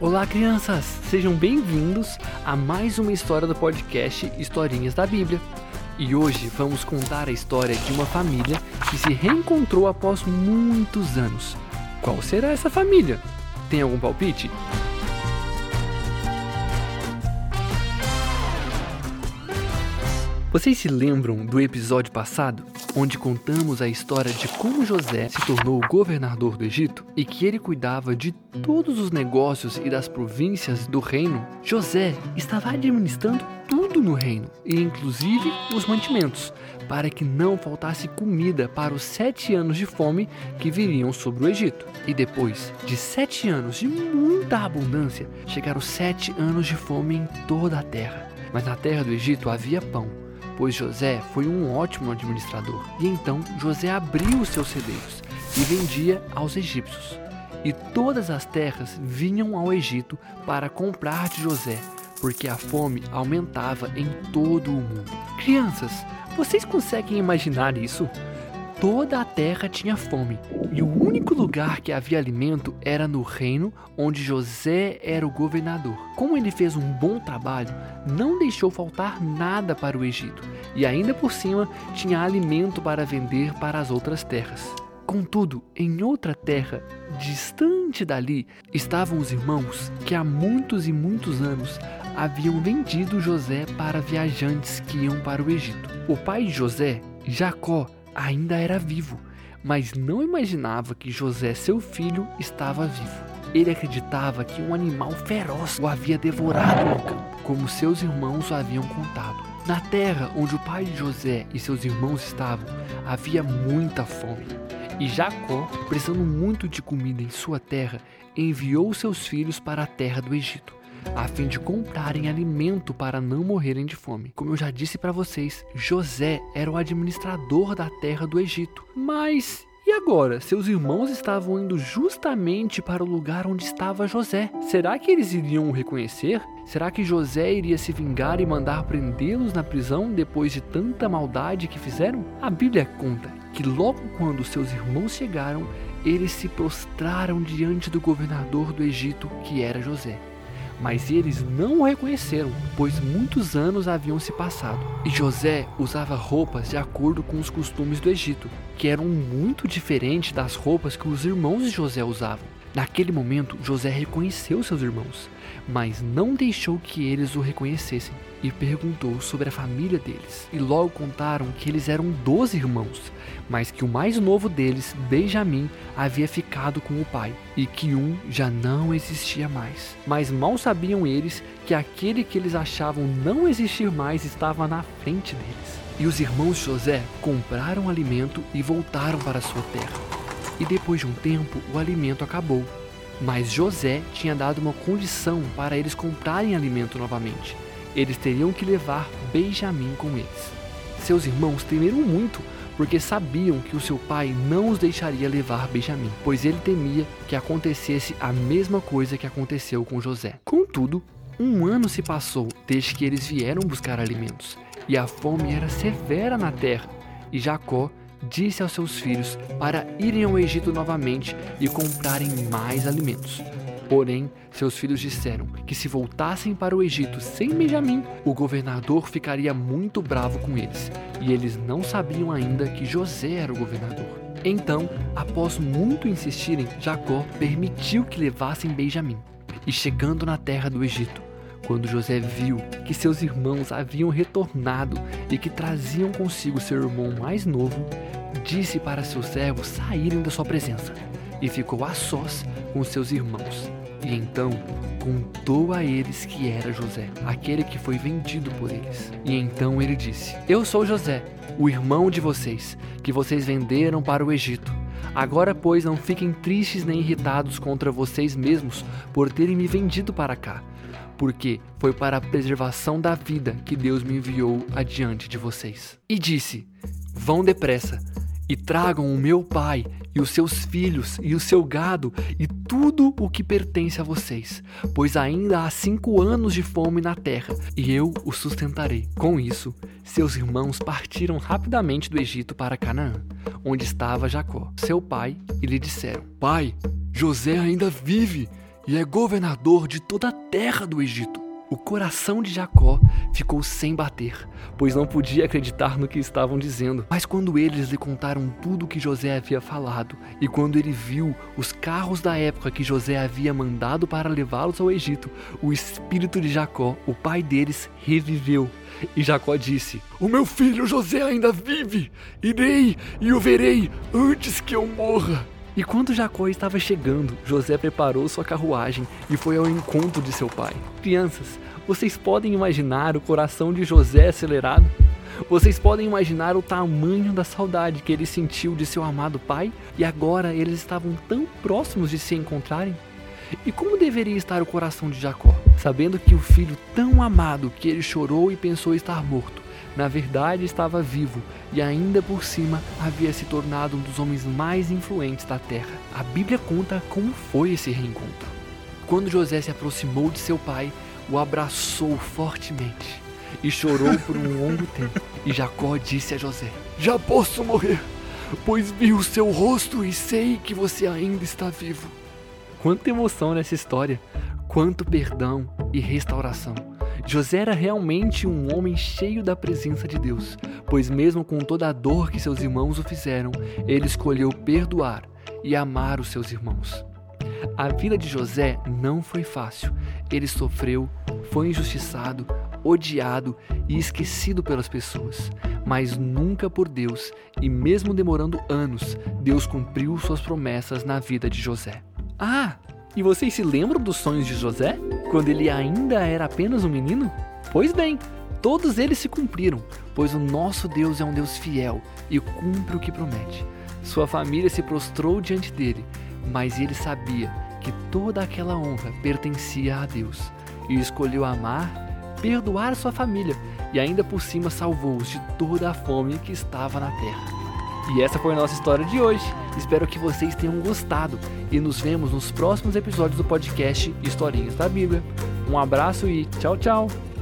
Olá, crianças! Sejam bem-vindos a mais uma história do podcast Historinhas da Bíblia. E hoje vamos contar a história de uma família que se reencontrou após muitos anos. Qual será essa família? Tem algum palpite? Vocês se lembram do episódio passado, onde contamos a história de como José se tornou governador do Egito e que ele cuidava de todos os negócios e das províncias do reino? José estava administrando tudo no reino, e inclusive os mantimentos, para que não faltasse comida para os sete anos de fome que viriam sobre o Egito. E depois de sete anos de muita abundância, chegaram sete anos de fome em toda a terra. Mas na terra do Egito havia pão pois José foi um ótimo administrador. E então José abriu os seus celeiros e vendia aos egípcios. E todas as terras vinham ao Egito para comprar de José, porque a fome aumentava em todo o mundo. Crianças, vocês conseguem imaginar isso? Toda a terra tinha fome, e o único lugar que havia alimento era no reino onde José era o governador. Como ele fez um bom trabalho, não deixou faltar nada para o Egito, e ainda por cima tinha alimento para vender para as outras terras. Contudo, em outra terra, distante dali, estavam os irmãos que há muitos e muitos anos haviam vendido José para viajantes que iam para o Egito. O pai de José, Jacó, ainda era vivo, mas não imaginava que José, seu filho, estava vivo. Ele acreditava que um animal feroz o havia devorado no campo, como seus irmãos o haviam contado. Na terra onde o pai de José e seus irmãos estavam, havia muita fome. E Jacó, precisando muito de comida em sua terra, enviou seus filhos para a terra do Egito a fim de comprarem alimento para não morrerem de fome. Como eu já disse para vocês, José era o administrador da terra do Egito. Mas e agora? Seus irmãos estavam indo justamente para o lugar onde estava José. Será que eles iriam o reconhecer? Será que José iria se vingar e mandar prendê-los na prisão depois de tanta maldade que fizeram? A Bíblia conta que logo quando seus irmãos chegaram, eles se prostraram diante do governador do Egito, que era José mas eles não o reconheceram, pois muitos anos haviam se passado. E José usava roupas de acordo com os costumes do Egito, que eram muito diferentes das roupas que os irmãos de José usavam. Naquele momento, José reconheceu seus irmãos, mas não deixou que eles o reconhecessem e perguntou sobre a família deles. E logo contaram que eles eram doze irmãos, mas que o mais novo deles, Benjamim, havia ficado com o pai e que um já não existia mais. Mas mal sabiam eles que aquele que eles achavam não existir mais estava na frente deles. E os irmãos José compraram alimento e voltaram para sua terra e depois de um tempo o alimento acabou. Mas José tinha dado uma condição para eles comprarem alimento novamente. Eles teriam que levar Benjamim com eles. Seus irmãos temeram muito, porque sabiam que o seu pai não os deixaria levar Benjamim, pois ele temia que acontecesse a mesma coisa que aconteceu com José. Contudo, um ano se passou desde que eles vieram buscar alimentos, e a fome era severa na terra, e Jacó disse aos seus filhos para irem ao Egito novamente e comprarem mais alimentos. Porém, seus filhos disseram que se voltassem para o Egito sem Benjamim, o governador ficaria muito bravo com eles, e eles não sabiam ainda que José era o governador. Então, após muito insistirem, Jacó permitiu que levassem Benjamim. E chegando na terra do Egito, quando José viu que seus irmãos haviam retornado e que traziam consigo seu irmão mais novo, disse para seus servos saírem da sua presença e ficou a sós com seus irmãos. E então contou a eles que era José, aquele que foi vendido por eles. E então ele disse: Eu sou José, o irmão de vocês, que vocês venderam para o Egito. Agora, pois, não fiquem tristes nem irritados contra vocês mesmos por terem me vendido para cá porque foi para a preservação da vida que Deus me enviou adiante de vocês. E disse: Vão depressa e tragam o meu pai e os seus filhos e o seu gado e tudo o que pertence a vocês, pois ainda há cinco anos de fome na terra e eu o sustentarei. Com isso, seus irmãos partiram rapidamente do Egito para Canaã, onde estava Jacó, seu pai, e lhe disseram: Pai, José ainda vive e é governador de toda a terra do Egito. O coração de Jacó ficou sem bater, pois não podia acreditar no que estavam dizendo. Mas quando eles lhe contaram tudo o que José havia falado, e quando ele viu os carros da época que José havia mandado para levá-los ao Egito, o espírito de Jacó, o pai deles, reviveu. E Jacó disse: O meu filho José ainda vive! Irei e o verei antes que eu morra. E quando Jacó estava chegando, José preparou sua carruagem e foi ao encontro de seu pai. Crianças, vocês podem imaginar o coração de José acelerado? Vocês podem imaginar o tamanho da saudade que ele sentiu de seu amado pai e agora eles estavam tão próximos de se encontrarem? E como deveria estar o coração de Jacó, sabendo que o filho tão amado que ele chorou e pensou estar morto, na verdade estava vivo e ainda por cima havia se tornado um dos homens mais influentes da terra. A Bíblia conta como foi esse reencontro. Quando José se aproximou de seu pai, o abraçou fortemente e chorou por um longo tempo. E Jacó disse a José: Já posso morrer, pois vi o seu rosto e sei que você ainda está vivo. Quanta emoção nessa história, quanto perdão e restauração. José era realmente um homem cheio da presença de Deus, pois, mesmo com toda a dor que seus irmãos o fizeram, ele escolheu perdoar e amar os seus irmãos. A vida de José não foi fácil. Ele sofreu, foi injustiçado, odiado e esquecido pelas pessoas, mas nunca por Deus, e mesmo demorando anos, Deus cumpriu suas promessas na vida de José. Ah, e vocês se lembram dos sonhos de José? Quando ele ainda era apenas um menino? Pois bem, todos eles se cumpriram, pois o nosso Deus é um Deus fiel e cumpre o que promete. Sua família se prostrou diante dele, mas ele sabia que toda aquela honra pertencia a Deus e escolheu amar, perdoar sua família e ainda por cima salvou-os de toda a fome que estava na terra. E essa foi a nossa história de hoje. Espero que vocês tenham gostado e nos vemos nos próximos episódios do podcast Historinhas da Bíblia. Um abraço e tchau, tchau!